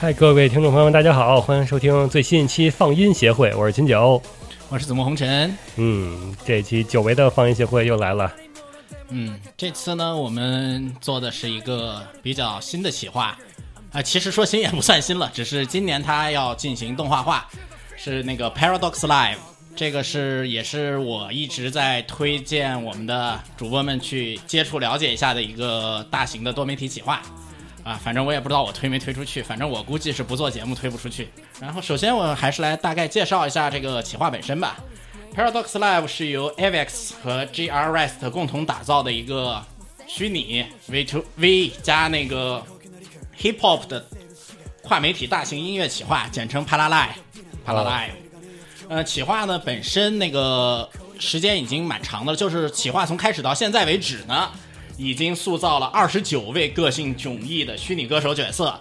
嗨，各位听众朋友们，大家好，欢迎收听最新一期放音协会，我是秦九。我是子墨红尘。嗯，这期久违的放音协会又来了。嗯，这次呢，我们做的是一个比较新的企划啊、其实说新也不算新了，只是今年它要进行动画化，是那个 Paradox Live。这个是也是我一直在推荐我们的主播们去接触了解一下的一个大型的多媒体企划。啊，反正我也不知道我推没推出去，反正我估计是不做节目推不出去。然后首先我还是来大概介绍一下这个企划本身吧。Paradox Live 是由 Avex 和 GR Rest 共同打造的一个虚拟 V to V 加那个 Hip Hop 的跨媒体大型音乐企划，简称 Paralive。Paralive。呃，企划呢本身那个时间已经蛮长的了，就是企划从开始到现在为止呢，已经塑造了二十九位个性迥异的虚拟歌手角色，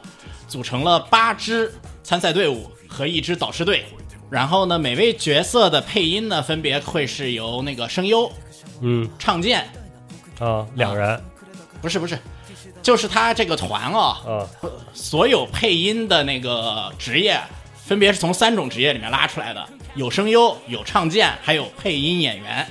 组成了八支参赛队伍和一支导师队。然后呢，每位角色的配音呢，分别会是由那个声优、嗯。唱剑，啊，两人。不是不是，就是他这个团啊，啊。所有配音的那个职业，分别是从三种职业里面拉出来的，有声优、有唱剑，还有配音演员，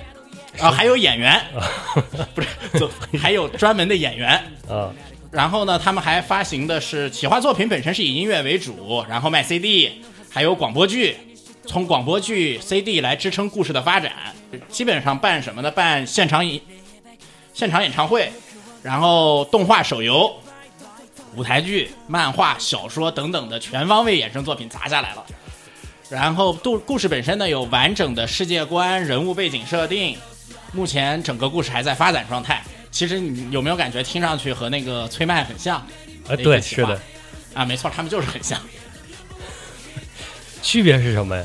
啊，还有演员，不是，就还有专门的演员。啊然后呢，他们还发行的是企划作品本身是以音乐为主，然后卖 CD，还有广播剧，从广播剧 CD 来支撑故事的发展。基本上办什么呢？办现场演现场演唱会，然后动画、手游、舞台剧、漫画、小说等等的全方位衍生作品砸下来了。然后故故事本身呢有完整的世界观、人物背景设定，目前整个故事还在发展状态。其实你有没有感觉听上去和那个崔麦很像？啊，对，是的，啊，没错，他们就是很像。区别是什么呀？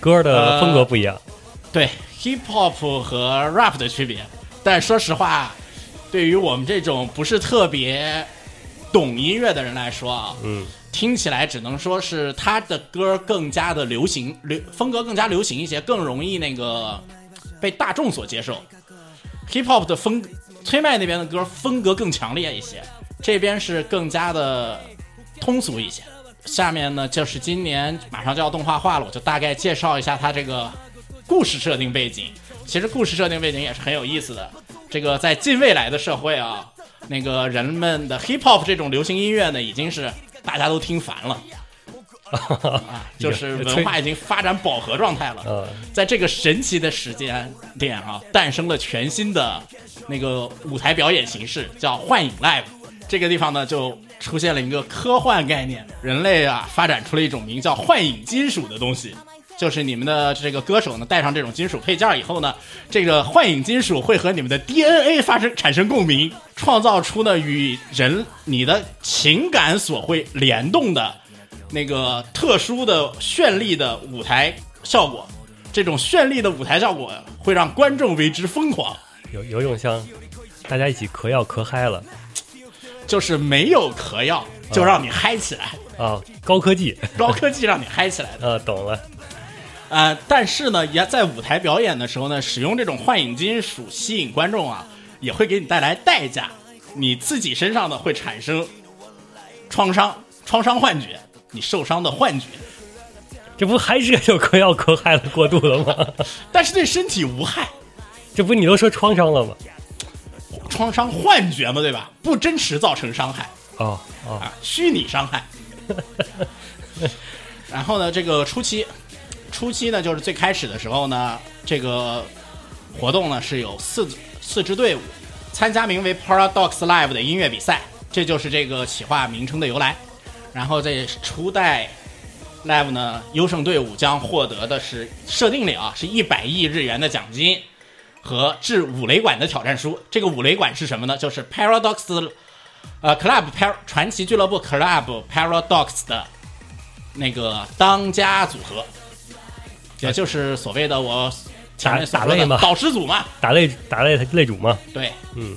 歌的风格不一样。对 hip hop 和 rap 的区别。但说实话，对于我们这种不是特别懂音乐的人来说啊，嗯听起来只能说是他的歌更加的流行，流风格更加流行一些，更容易那个被大众所接受。hip hop 的风，崔麦那边的歌风格更强烈一些，这边是更加的通俗一些。下面呢就是今年马上就要动画化了，我就大概介绍一下它这个故事设定背景。其实故事设定背景也是很有意思的。这个在近未来的社会啊，那个人们的 hip hop 这种流行音乐呢，已经是大家都听烦了，就是文化已经发展饱和状态了。呃在这个神奇的时间点啊，诞生了全新的那个舞台表演形式，叫幻影 Live。这个地方呢，就出现了一个科幻概念，人类啊发展出了一种名叫幻影金属的东西。就是你们的这个歌手呢，带上这种金属配件以后呢，这个幻影金属会和你们的 DNA 发生产生共鸣，创造出呢与人你的情感所会联动的那个特殊的绚丽的舞台效果。这种绚丽的舞台效果会让观众为之疯狂，有有种像大家一起嗑药嗑嗨了就是没有嗑药就让你嗨起来，啊，高科技。高科技让你嗨起来的。啊，懂了。呃，但是呢，也在舞台表演的时候呢，使用这种幻影金属吸引观众啊，也会给你带来代价，你自己身上呢会产生创伤、创伤幻觉，你受伤的幻觉，这不还是有嗑药嗑嗨了过度了吗？但是对身体无害，这不你都说创伤了吗？创伤幻觉嘛，对吧？不真实造成伤害哦哦，啊，虚拟伤害。然后呢，这个初期，初期呢就是最开始的时候呢，这个活动呢是有四四支队伍参加名为 Paradox Live 的音乐比赛，这就是这个企划名称的由来。然后在初代 Live 呢，优胜队伍将获得的是设定里啊是一百亿日元的奖金和至五雷馆的挑战书。这个五雷馆是什么呢？就是 Paradox 呃 Club Par 传奇俱乐部 Club Paradox 的那个当家组合，也就是所谓的我打打擂嘛导师组嘛。打擂打擂擂主嘛。对，嗯，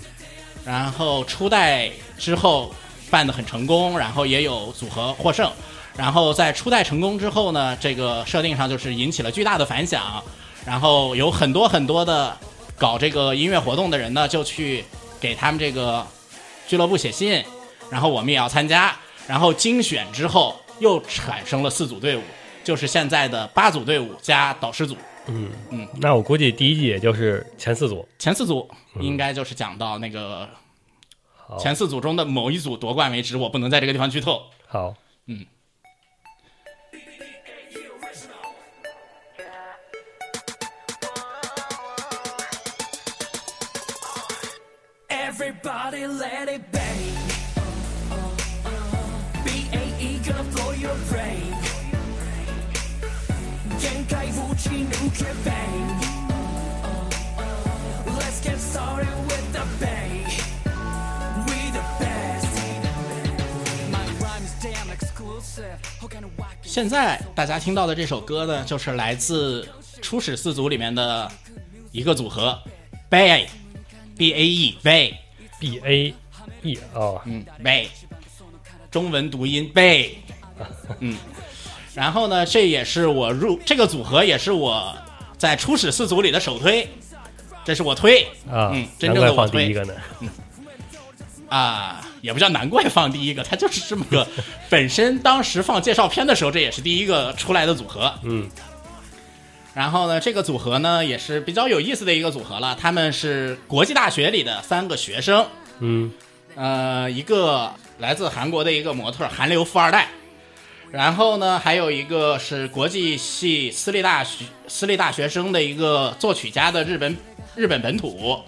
然后初代之后办得很成功，然后也有组合获胜。然后在初代成功之后呢，这个设定上就是引起了巨大的反响，然后有很多很多的搞这个音乐活动的人呢，就去给他们这个俱乐部写信，然后我们也要参加，然后精选之后又产生了四组队伍，就是现在的八组队伍加导师组。嗯嗯，那我估计第一季也就是前四组，前四组应该就是讲到那个好，前四组中的某一组夺冠为止，我不能在这个地方剧透。好，嗯。Everybody let it bang. BAE gonna blow your brain. bang. 现在大家听到的这首歌呢，就是来自初始四组里面的一个组合，Bay B A E Bay，B A E 哦，嗯，Bay，中文读音 Bay，嗯，然后呢，这也是我入这个组合，也是我在初始四组里的首推，这是我推。啊嗯，，真正的我推。一个呢。啊，也不叫难怪放第一个，他就是这么个，本身当时放介绍片的时候，这也是第一个出来的组合，嗯，然后呢，这个组合呢也是比较有意思的一个组合了。他们是国际大学里的三个学生，嗯，呃，一个来自韩国的一个模特，韩流富二代。然后呢，还有一个是国际系私立大学私立大学生的一个作曲家的日本日本本土，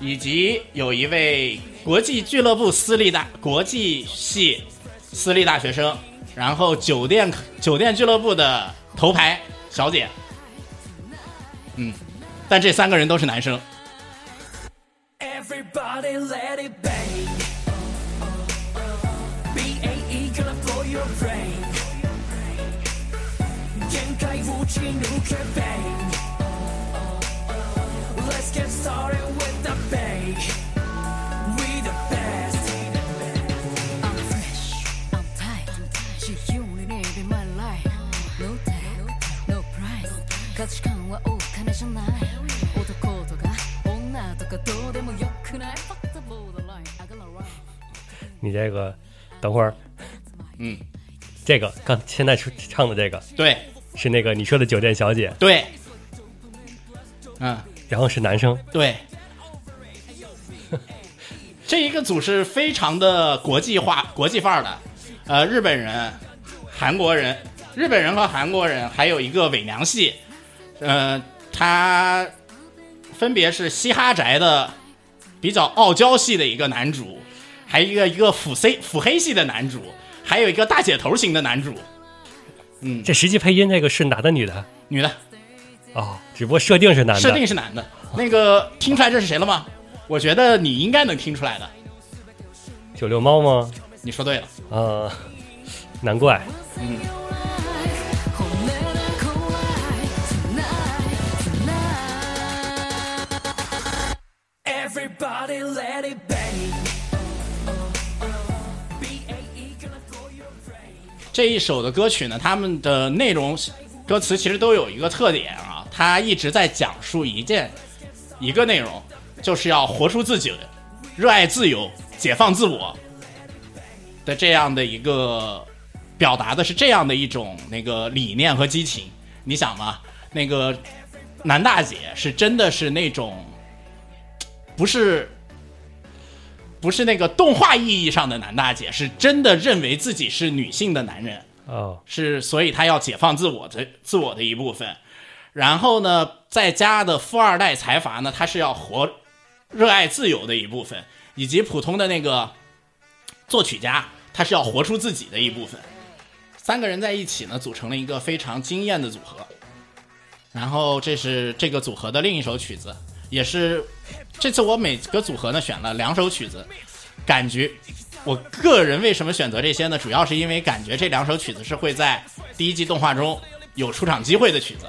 以及有一位国际俱乐部私立大国际系私立大学生，然后酒店酒店俱乐部的头牌小姐，嗯，但这三个人都是男生。Everybody let it bang. BAE gonna blow your brain. 限界打ち抜け bang. Let's get started with the bang. We the best. I'm fresh, I'm tight. She only live in my life. No time, no price. 価値観はお金じゃない。男とか女とかどうでもよくない。Fuck the borderline, I gotta run. 你这个等会儿，嗯，这个刚现在出唱的这个对是那个你说的酒店小姐，对，嗯。 然后是男生，对，这一个组是非常的国际化、国际范儿的，呃，日本人、韩国人、日本人和韩国人，还有一个伪娘系，呃，他分别是嘻哈宅的比较傲娇系的一个男主，还有一个一个腹 C 腹黑系的男主，还有一个大姐头型的男主，嗯。这实际配音那个是男的女的？女的，哦，只不过设定是男的。设定是男的。那个听出来这是谁了吗？我觉得你应该能听出来的。九六猫吗？你说对了。呃，难怪。本音が怖い Tonight, tonight Everybody let it bang. BAE gonna blow your brain. 这一首的歌曲呢，他们的内容歌词其实都有一个特点啊，它一直在讲述一件一个内容，就是要活出自己，热爱自由，解放自我的这样的一个表达的是这样的一种那个理念和激情。你想嘛，那个男大姐是真的是那种不是。不是那个动画意义上的男大姐，是真的认为自己是女性的男人，哦，是所以他要解放自我的自我的一部分。然后呢，在家的富二代财阀呢，他是要活热爱自由的一部分，以及普通的那个作曲家，他是要活出自己的一部分。三个人在一起呢，组成了一个非常惊艳的组合。然后这是这个组合的另一首曲子，也是这次我每个组合呢选了两首曲子，感觉我个人为什么选择这些呢？主要是因为感觉这两首曲子是会在第一季动画中有出场机会的曲子，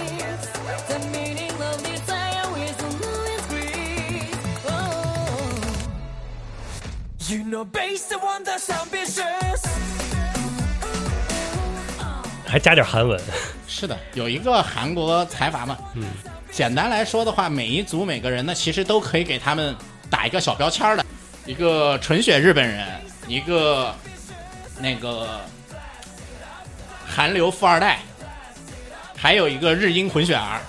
you know, based on the ambitious. 还加点韩文，是的，有一个韩国财阀嘛。嗯，简单来说的话，每一组每个人呢，其实都可以给他们打一个小标签儿的，一个纯血日本人，一个那个韩流富二代，还有一个日英混血儿。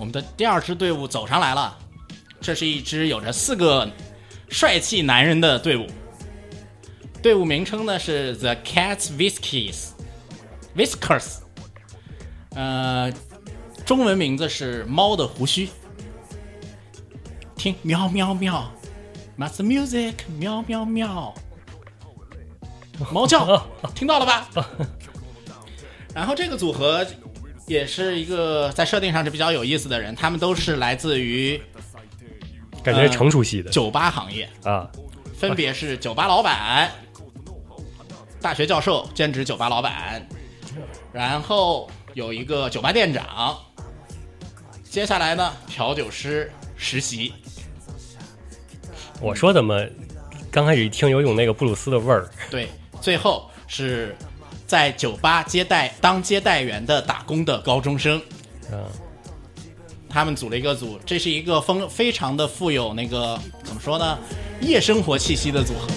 我们的第二支队伍走上来了，这是一支有着四个帅气男人的队伍。队伍名称呢是 The Cats Whiskies Whiskers，呃，中文名字是猫的胡须。听喵喵喵，Master Music 喵喵喵，猫叫，听到了吧？然后这个组合也是一个在设定上是比较有意思的人，他们都是来自于感觉成熟系的。酒吧行业，啊。分别是酒吧老板、大学教授兼职酒吧老板，然后有一个酒吧店长，接下来呢调酒师实习，我说怎么刚开始一听有种那个布鲁斯的味儿，对，最后是在酒吧接待当接待员的打工的高中生。嗯，他们组了一个组，这是一个风非常的富有那个怎么说呢，夜生活气息的组合。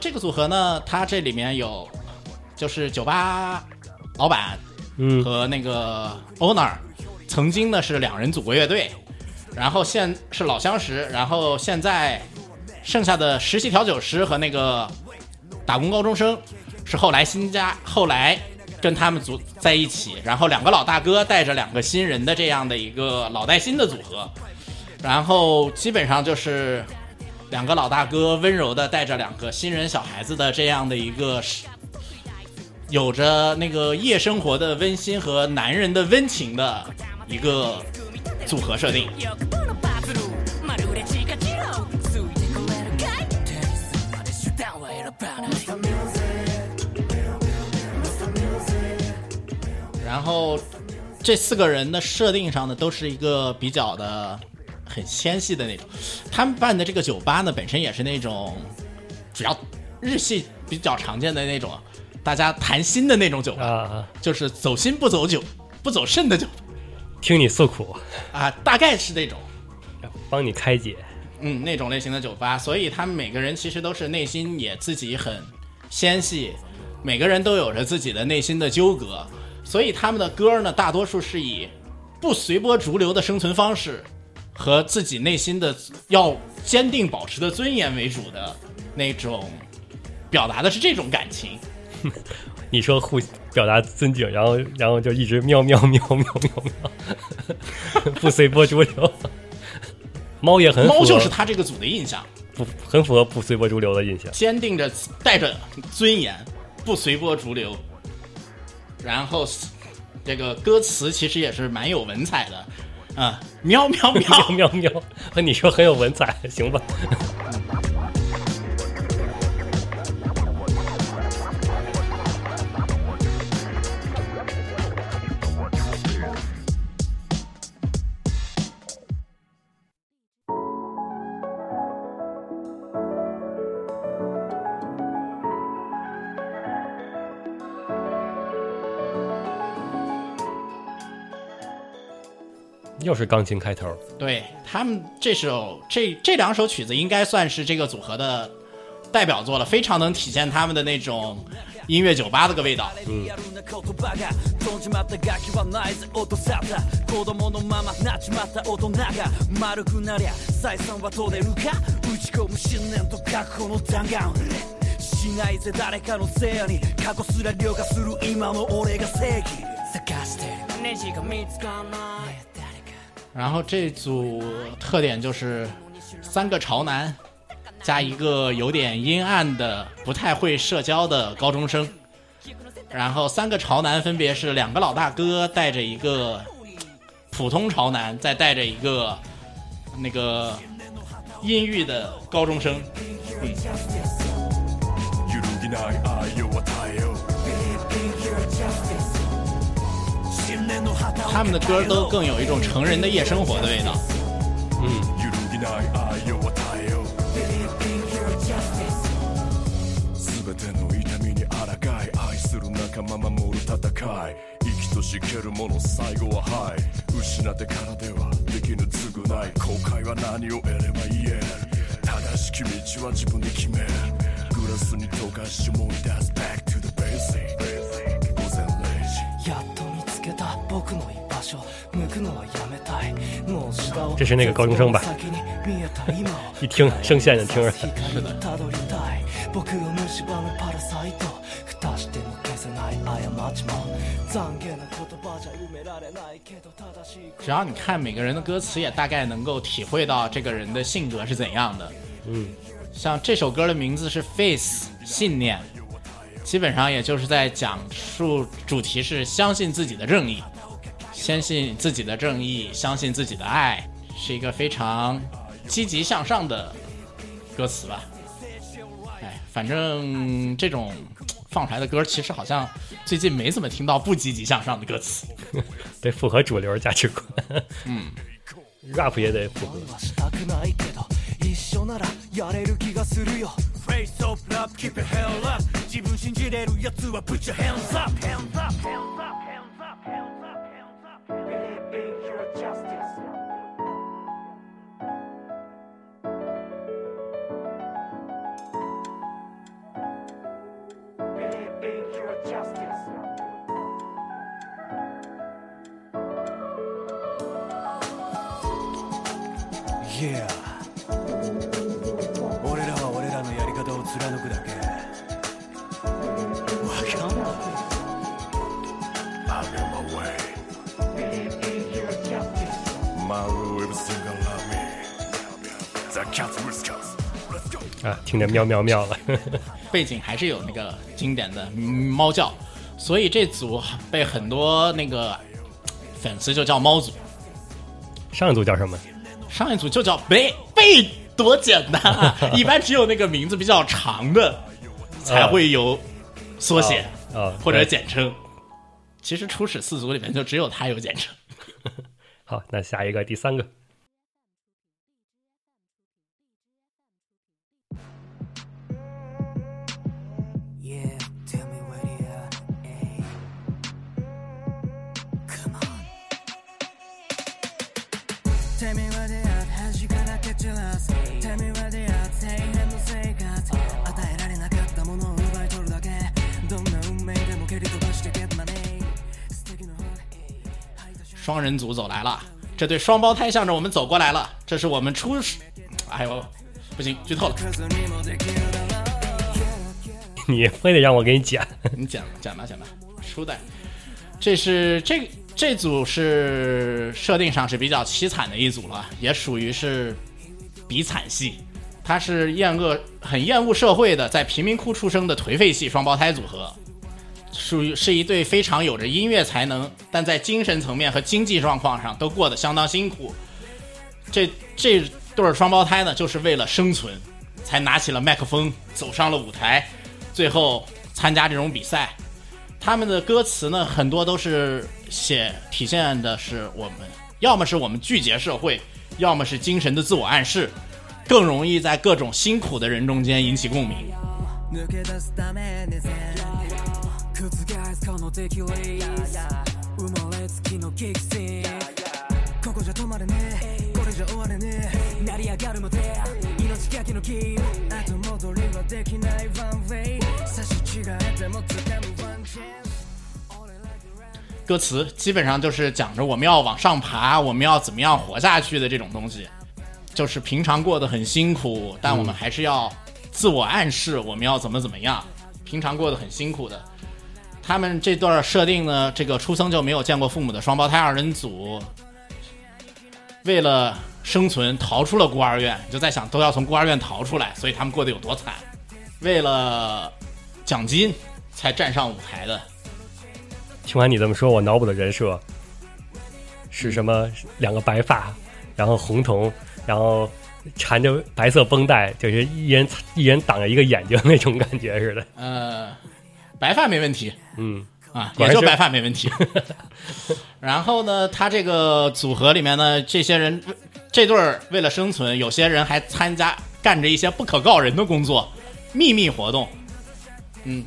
这个组合呢，它这里面有就是酒吧老板嗯，和那个 owner，曾经呢是两人组过乐队，然后现是老相识，然后现在剩下的实习调酒师和那个打工高中生是后来新加，后来跟他们组在一起，然后两个老大哥带着两个新人的这样的一个老带新的组合，然后基本上就是两个老大哥温柔的带着两个新人小孩子的这样的一个有着那个夜生活的温馨和男人的温情的一个组合设定。然后这四个人的设定上呢，都是一个比较的很纤细的那种。他们办的这个酒吧呢，本身也是那种主要日系比较常见的那种，大家谈心的那种酒吧，啊啊，就是走心不走酒，不走肾的酒听你诉苦，啊，大概是那种。帮你开解。嗯，那种类型的酒吧，所以他们每个人其实都是内心也自己很纤细，每个人都有着自己的内心的纠葛，所以他们的歌呢，大多数是以不随波逐流的生存方式和自己内心的要坚定保持的尊严为主的那种，表达的是这种感情。你说互表达尊敬，然后然后就一直喵喵喵喵喵喵，不随波逐流。猫也很猫就是他这个组的印象，不很符合不随波逐流的印象。坚定着带着尊严，不随波逐流。然后这个歌词其实也是蛮有文采的，啊，喵喵喵喵，喵，你说很有文采，行吧？是钢琴开头，对他们这首这这两首曲子应该算是这个组合的代表作了，非常能体现他们的那种音乐酒吧的个味道。リアルな言葉が飛んじまった楽器はないぜ落とさった子供のままなっちまった大人が丸くなりゃ採算は取れるか打ち込む信念と覚悟の弾丸しないぜ誰かのせいに過去すら凌駕する今の俺が正義探してるネジが見つかんない誰か 然后这组特点就是三个潮男加一个有点阴暗的、不太会社交的高中生。然后三个潮男分别是两个老大哥带着一个普通潮男，再带着一个那个阴郁的高中生。揺他们的歌都更有一种成人的夜生活的味道。揺这是那个高中生吧先に見えた今を一听声线就听着光にたどりたい僕を蝕むパラサイト蓋しても消せない過ちも懺悔な言葉じゃ埋められないけど正しい只要你看每个人的歌词，也大概能够体会到这个人的性格是怎样的。嗯，像这首歌的名字是 Face 信念，基本上也就是在讲述主题是相信自己的正义， 相信自己的正义，相信自己的爱，是一个非常积极向上的歌词吧。哎，反正这种放出来的歌，其实好像最近没怎么听到不积极向上的歌词。得符合主流价值观。嗯，rap 也得符合。Yeah 俺らは俺らのやり方を貫くだけわかんない I'm on my way My rule everything around me The cat whiskers Let's go 啊，听着喵喵喵了。背景还是有那个经典的猫叫，所以这组被很多那个粉丝就叫猫组。上一组叫什么？ 上一组就叫贝贝，多简单啊！一般只有那个名字比较长的才会有缩写啊，或者简称。其实初始四组里面就只有他有简称。好，那下一个第三个，Yeah, tell me where you 散らす Tell me where they at, 底辺の生活与えられなかったものを奪い取るだけどんな運命でも蹴り飛ばして get money 素敵な hook 吐いた瞬双人组走来了，这对双胞胎向着我们走过来了。这是我们初始，哎呦，不行，剧透了，間にもできるだろう你非得让我给你剪。你讲讲吧讲吧。初代，这是这这组是设定上是比较凄惨的一组了，也属于是 比惨系。他是厌恶很厌恶社会的，在贫民窟出生的颓废系双胞胎组合，属于是一对非常有着音乐才能，但在精神层面和经济状况上都过得相当辛苦。这这对双胞胎呢，就是为了生存，才拿起了麦克风，走上了舞台，最后参加这种比赛。他们的歌词呢，很多都是写体现的是我们，要么是我们拒绝社会，要么是精神的自我暗示，更容易在各种辛苦的人中间引起共鸣。歌词基本上就是讲着我们要往上爬，我们要怎么样活下去的这种东西，就是平常过得很辛苦，但我们还是要自我暗示我们要怎么怎么样，平常过得很辛苦的。他们这段设定呢，这个出生就没有见过父母的双胞胎二人组，为了生存逃出了孤儿院，就在想都要从孤儿院逃出来，所以他们过得有多惨。为了奖金才站上舞台的，听完你这么说，我脑补的人设是什么？两个白发，然后红瞳，然后缠着白色绷带，就是一人一人挡着一个眼睛那种感觉似的。呃，白发没问题，嗯，啊，也就白发没问题。然后呢，他这个组合里面呢，这些人这对儿为了生存，有些人还参加干着一些不可告人的工作，秘密活动。嗯，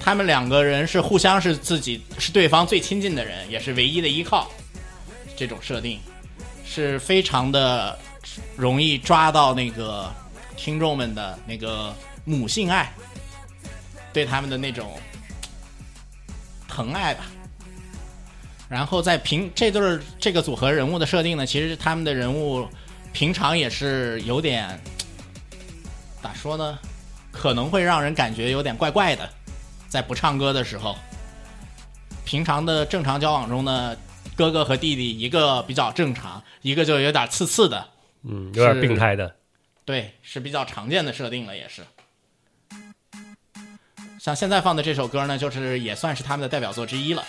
他们两个人是互相是自己是对方最亲近的人，也是唯一的依靠。这种设定是非常的容易抓到那个听众们的那个母性爱，对他们的那种疼爱吧。然后在平这对这个组合人物的设定呢，其实他们的人物平常也是有点咋说呢？可能会让人感觉有点怪怪的，在不唱歌的时候。平常的正常交往中呢，哥哥和弟弟一个比较正常，一个就有点刺刺的，嗯，有点病态的。对，是比较常见的设定了，也是。像现在放的这首歌呢，就是也算是他们的代表作之一了。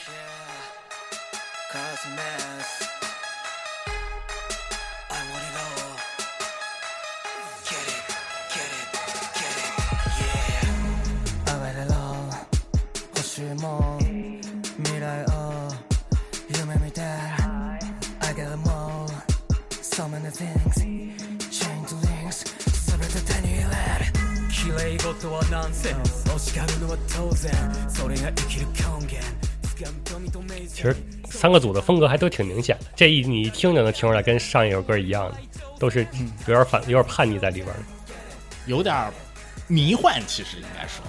三个组的风格还都挺明显的，这一你一听就能听出来，跟上一首歌一样的，都是有点反、有点叛逆在里边的。有点迷幻，其实应该说，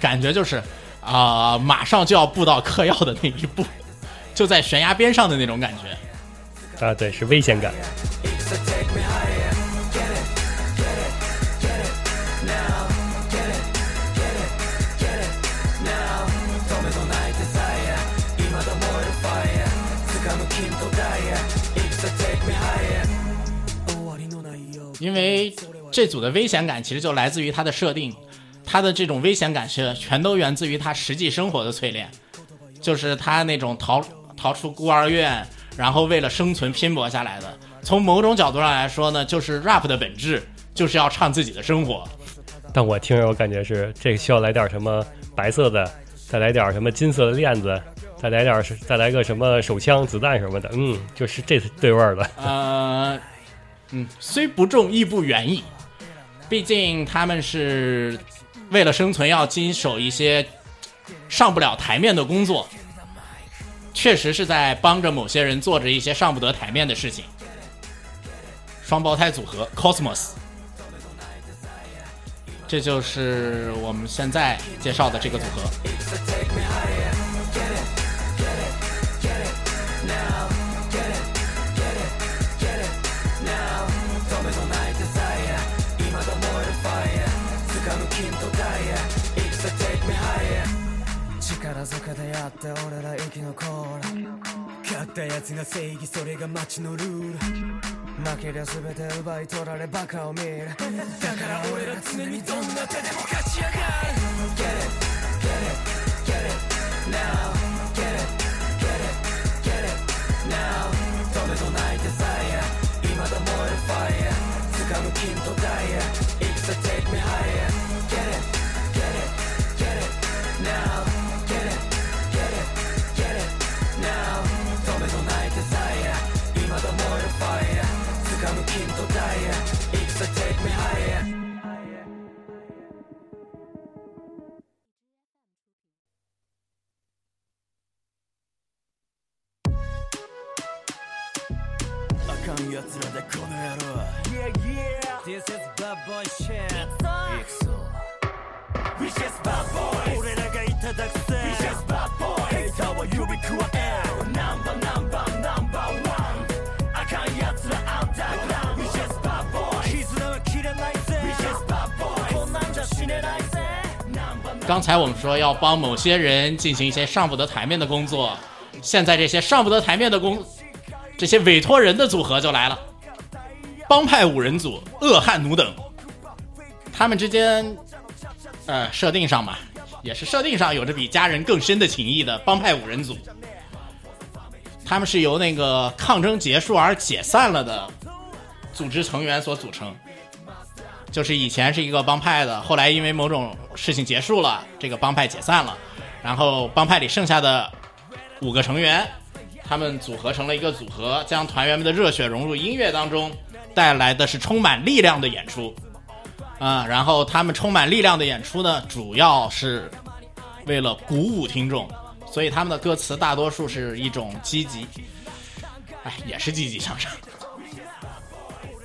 感觉就是啊、马上就要步到嗑药的那一步，就在悬崖边上的那种感觉。啊，对，是危险感。因为这组的危险感其实就来自于它的设定，它的这种危险感是全都源自于他实际生活的淬炼，就是他那种逃逃出孤儿院，然后为了生存拼搏下来的。从某种角度上来说呢，就是 rap 的本质就是要唱自己的生活。但我听着我感觉是这个需要来点什么白色的，再来点什么金色的链子，再来点是再来个什么手枪、子弹什么的，嗯，就是这对味儿了。呃，嗯，虽不中，亦不远矣。毕竟他们是为了生存要经手一些上不了台面的工作，确实是在帮着某些人做着一些上不得台面的事情。双胞胎组合 Cosmos，这就是我们现在介绍的这个组合。力ずくでやって俺ら生き残る勝ったやつが正義それが街のルール負けりゃ全て奪い取られバカを見るだから俺ら常にどんな手でも勝ち上がる Get it, get it, get it now Get it, get it, get it now 止めどないデザイア未だ燃えるファイヤー掴む金とダイヤいくさ take me higher 奴らでこの野郎 Yeah yeah This is bad boy shit 行くぞ We just bad boys 俺らがいただくぜ We just bad boys ヘイターは指くわえるナンバーナンバーナンバーワンあかんやつらアンダーグラウンド We just bad boys 絆は切れないぜ We just bad boys こんなんじゃ死ねないぜナンバー刚才我们说要帮某些人进行一些上不得台面的工作，现在这些上不得台面的工， 这些委托人的组合就来了，帮派五人组恶汉奴等，他们之间，呃，设定上嘛，也是设定上有着比家人更深的情谊的帮派五人组，他们是由那个抗争结束而解散了的组织成员所组成。就是以前是一个帮派的，后来因为某种事情结束了，这个帮派解散了，然后帮派里剩下的五个成员，他们组合成了一个组合，将团员们的热血融入音乐当中，带来的是充满力量的演出。啊、然后他们充满力量的演出呢，主要是为了鼓舞听众，所以他们的歌词大多数是一种积极，哎，也是积极向上。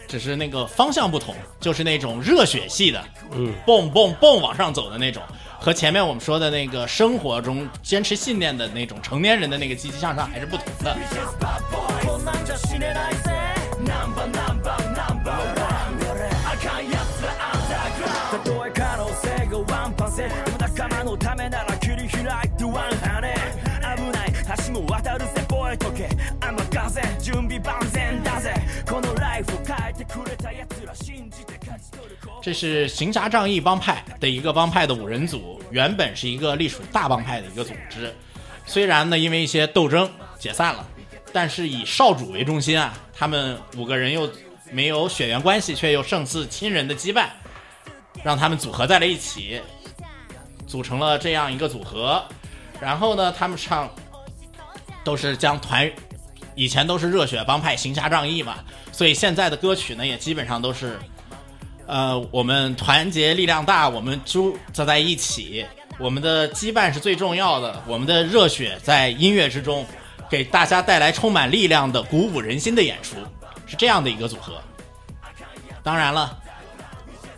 只是那个方向不同，就是那种热血系的，嗯，蹦蹦蹦往上走的那种，和前面我们说的那个生活中坚持信念的那种成年人的那个积极向上还是不同的。这是行侠仗义帮派的一个帮派的五人组，原本是一个隶属大帮派的一个组织，虽然呢因为一些斗争解散了，但是以少主为中心啊，他们五个人又没有血缘关系，却又胜似亲人的羁绊，让他们组合在了一起，组成了这样一个组合。然后呢，他们唱都是将团，以前都是热血帮派行侠仗义嘛，所以现在的歌曲呢也基本上都是。呃，我们团结力量大，我们住走在一起，我们的羁绊是最重要的，我们的热血在音乐之中，给大家带来充满力量的、鼓舞人心的演出，是这样的一个组合。当然了，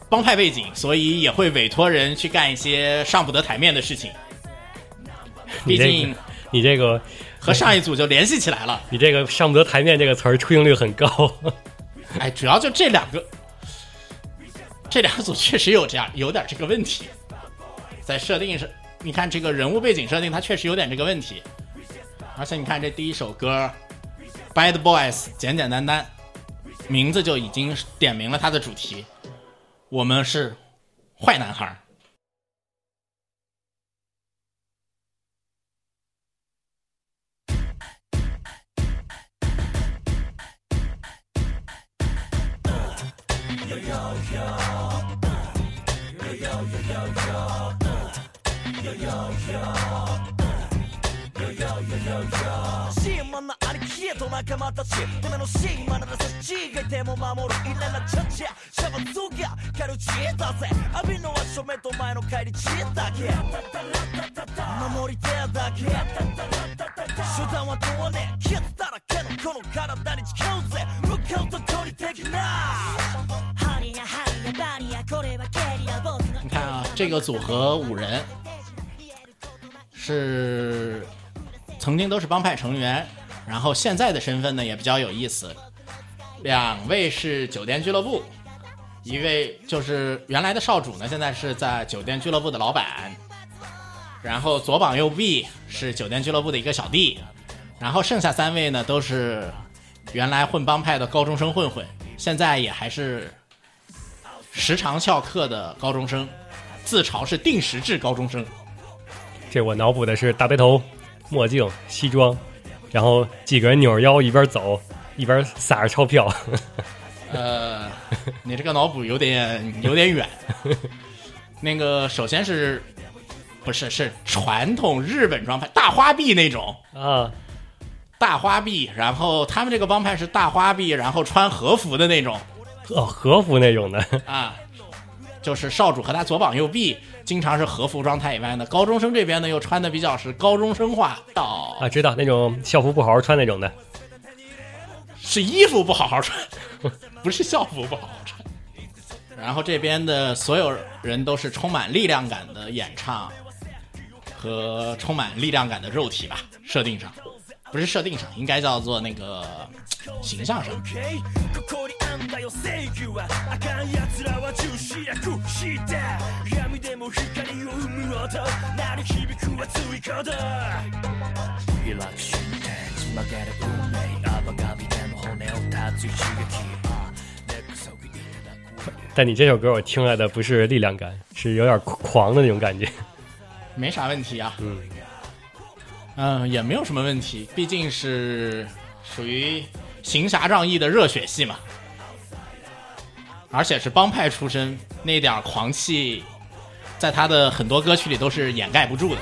帮派背景，所以也会委托人去干一些上不得台面的事情，毕竟你这个和上一组就联系起来了。你这个上不得台面这个词儿出镜率很高。哎，主要就这两个，这两组确实有这样有点这个问题，在设定上，你看这个人物背景设定，它确实有点这个问题。而且你看这第一首歌《Bad Boys》，简简单单，名字就已经点明了它的主题，我们是坏男孩儿。シーマンな兄貴へと仲間たちてめのシーマンならそっちがいても守るイラなチャチャシャバゾガカルチーだぜ浴びのは正面と前の帰り血だけ守り手だけ手段は問わねえ傷だらけのこの体に誓うぜ向かうと距離的なハリやハリやバニやこれはケリア僕の你看啊，这个组合五人是曾经都是帮派成员，然后现在的身份呢也比较有意思，两位是酒店俱乐部，一位就是原来的少主呢，现在是在酒店俱乐部的老板，然后左膀右臂是酒店俱乐部的一个小弟，然后剩下三位呢都是原来混帮派的高中生混混，现在也还是时常翘课的高中生，自嘲是定时制高中生。这我脑补的是大背头、墨镜、西装，然后几个人扭着腰一边走一边撒着钞票。呃，你这个脑补有点有点远。那个首先是不是是传统日本装派大花臂那种啊，大花臂，然后他们这个帮派是大花臂，然后穿和服的那种哦，和服那种的，啊，就是少主和他左膀右臂经常是和服状态以外呢，高中生这边呢又穿的比较是高中生化到啊，知道那种校服不好好穿那种的，是衣服不好好穿，不是校服不好好穿。然后这边的所有人都是充满力量感的演唱和充满力量感的肉体吧，设定上不是设定上，应该叫做那个形象上。OK ここにあんだよ正義はあかん奴らは重視略した闇でも光を生む音鳴り響く熱い鼓動揺らぐ瞬間つまげる運命アバガビでも骨を断つ一撃あ根こそぎ入れた声但你这首歌我听来的不是力量感，是有点狂的那种感觉。没啥问题啊。嗯嗯，也没有什么问题，毕竟是属于行侠仗义的热血系嘛， 而且是帮派出身，那点狂气，在他的很多歌曲里都是掩盖不住的。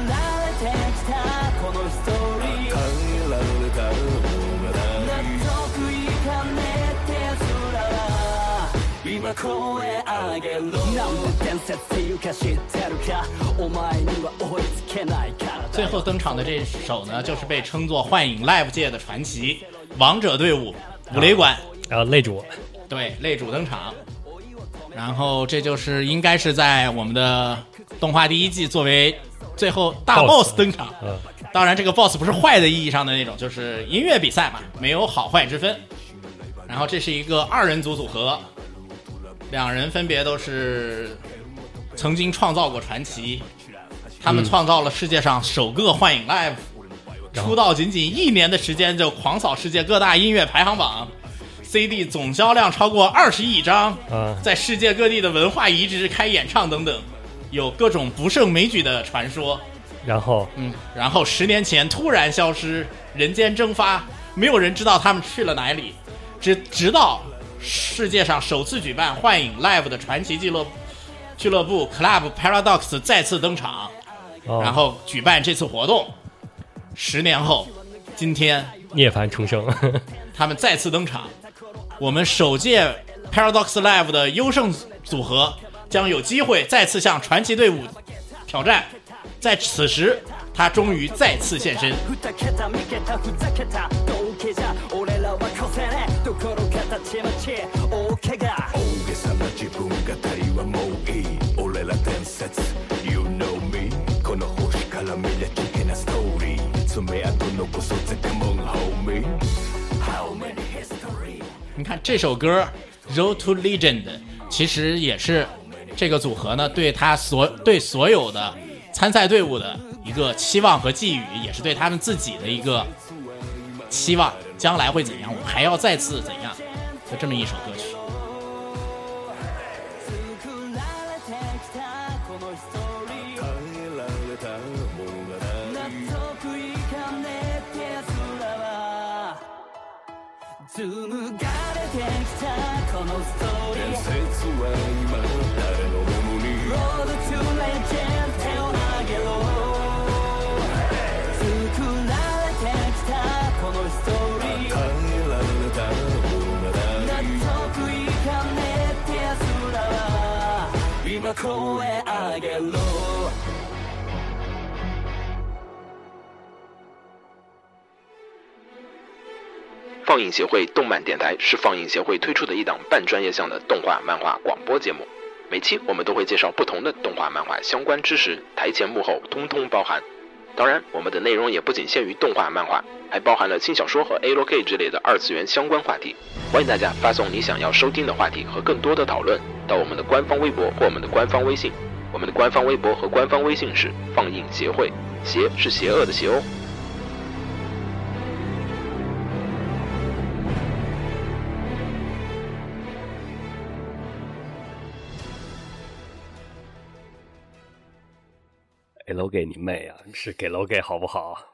今声上げろなんで伝説っていうか知ってるかお前には追いつけないから最后登场的这首呢，就是被称作幻影 Live 界的传奇王者队伍五雷馆。然后泪主，对，擂主登场，然后这就是应该是在我们的动画第一季作为最后大 Boss boss 登场。嗯，当然，这个 boss 不是坏的意义上的那种，就是音乐比赛嘛，没有好坏之分。然后这是一个二人组组合， 两人分别都是曾经创造过传奇，他们创造了世界上首个幻影 Live，出道仅仅一年的时间就狂扫世界各大音乐排行榜，CD 总销量超过二十亿张，嗯在世界各地的文化遗址开演唱等等，有各种不胜枚举的传说。然后？嗯，然后十年前突然消失，人间蒸发，没有人知道他们去了哪里，直直到世界上首次举办幻影 Live 的传奇俱乐俱乐部 Club Paradox 再次登场，哦然后举办这次活动。十年后，今天涅槃重生，他们再次登场，我们首届 Paradox Live 的优胜组合将有机会再次向传奇队伍挑战。在此时，他终于再次现身。二桁三桁ふざけた道化じゃ俺らは越せねえところがたちまち大怪我大げさな自分語りはもういい俺ら伝説 You know me この星から見りゃチキなストーリー爪痕残そうぜ Come on homie How many history 你看这首歌《Road to Legend》，其实也是这个组合呢对他所对所有的参赛队伍的一个期望和寄语，也是对他们自己的一个期望，将来会怎样，我们还要再次怎样， 就这么一首歌曲。放映协会动漫电台是放映协会推出的一档半专业向的动画漫画广播节目。每期我们都会介绍不同的动画漫画相关知识，台前幕后通通包含。当然，我们的内容也不仅限于动画漫画，还包含了轻小说和 A l K 之类的二次元相关话题。欢迎大家发送你想要收听的话题和更多的讨论到我们的官方微博或我们的官方微信。我们的官方微博和官方微信是放映协会，邪是邪恶的邪哦。给楼给你妹啊！是给楼给好不好？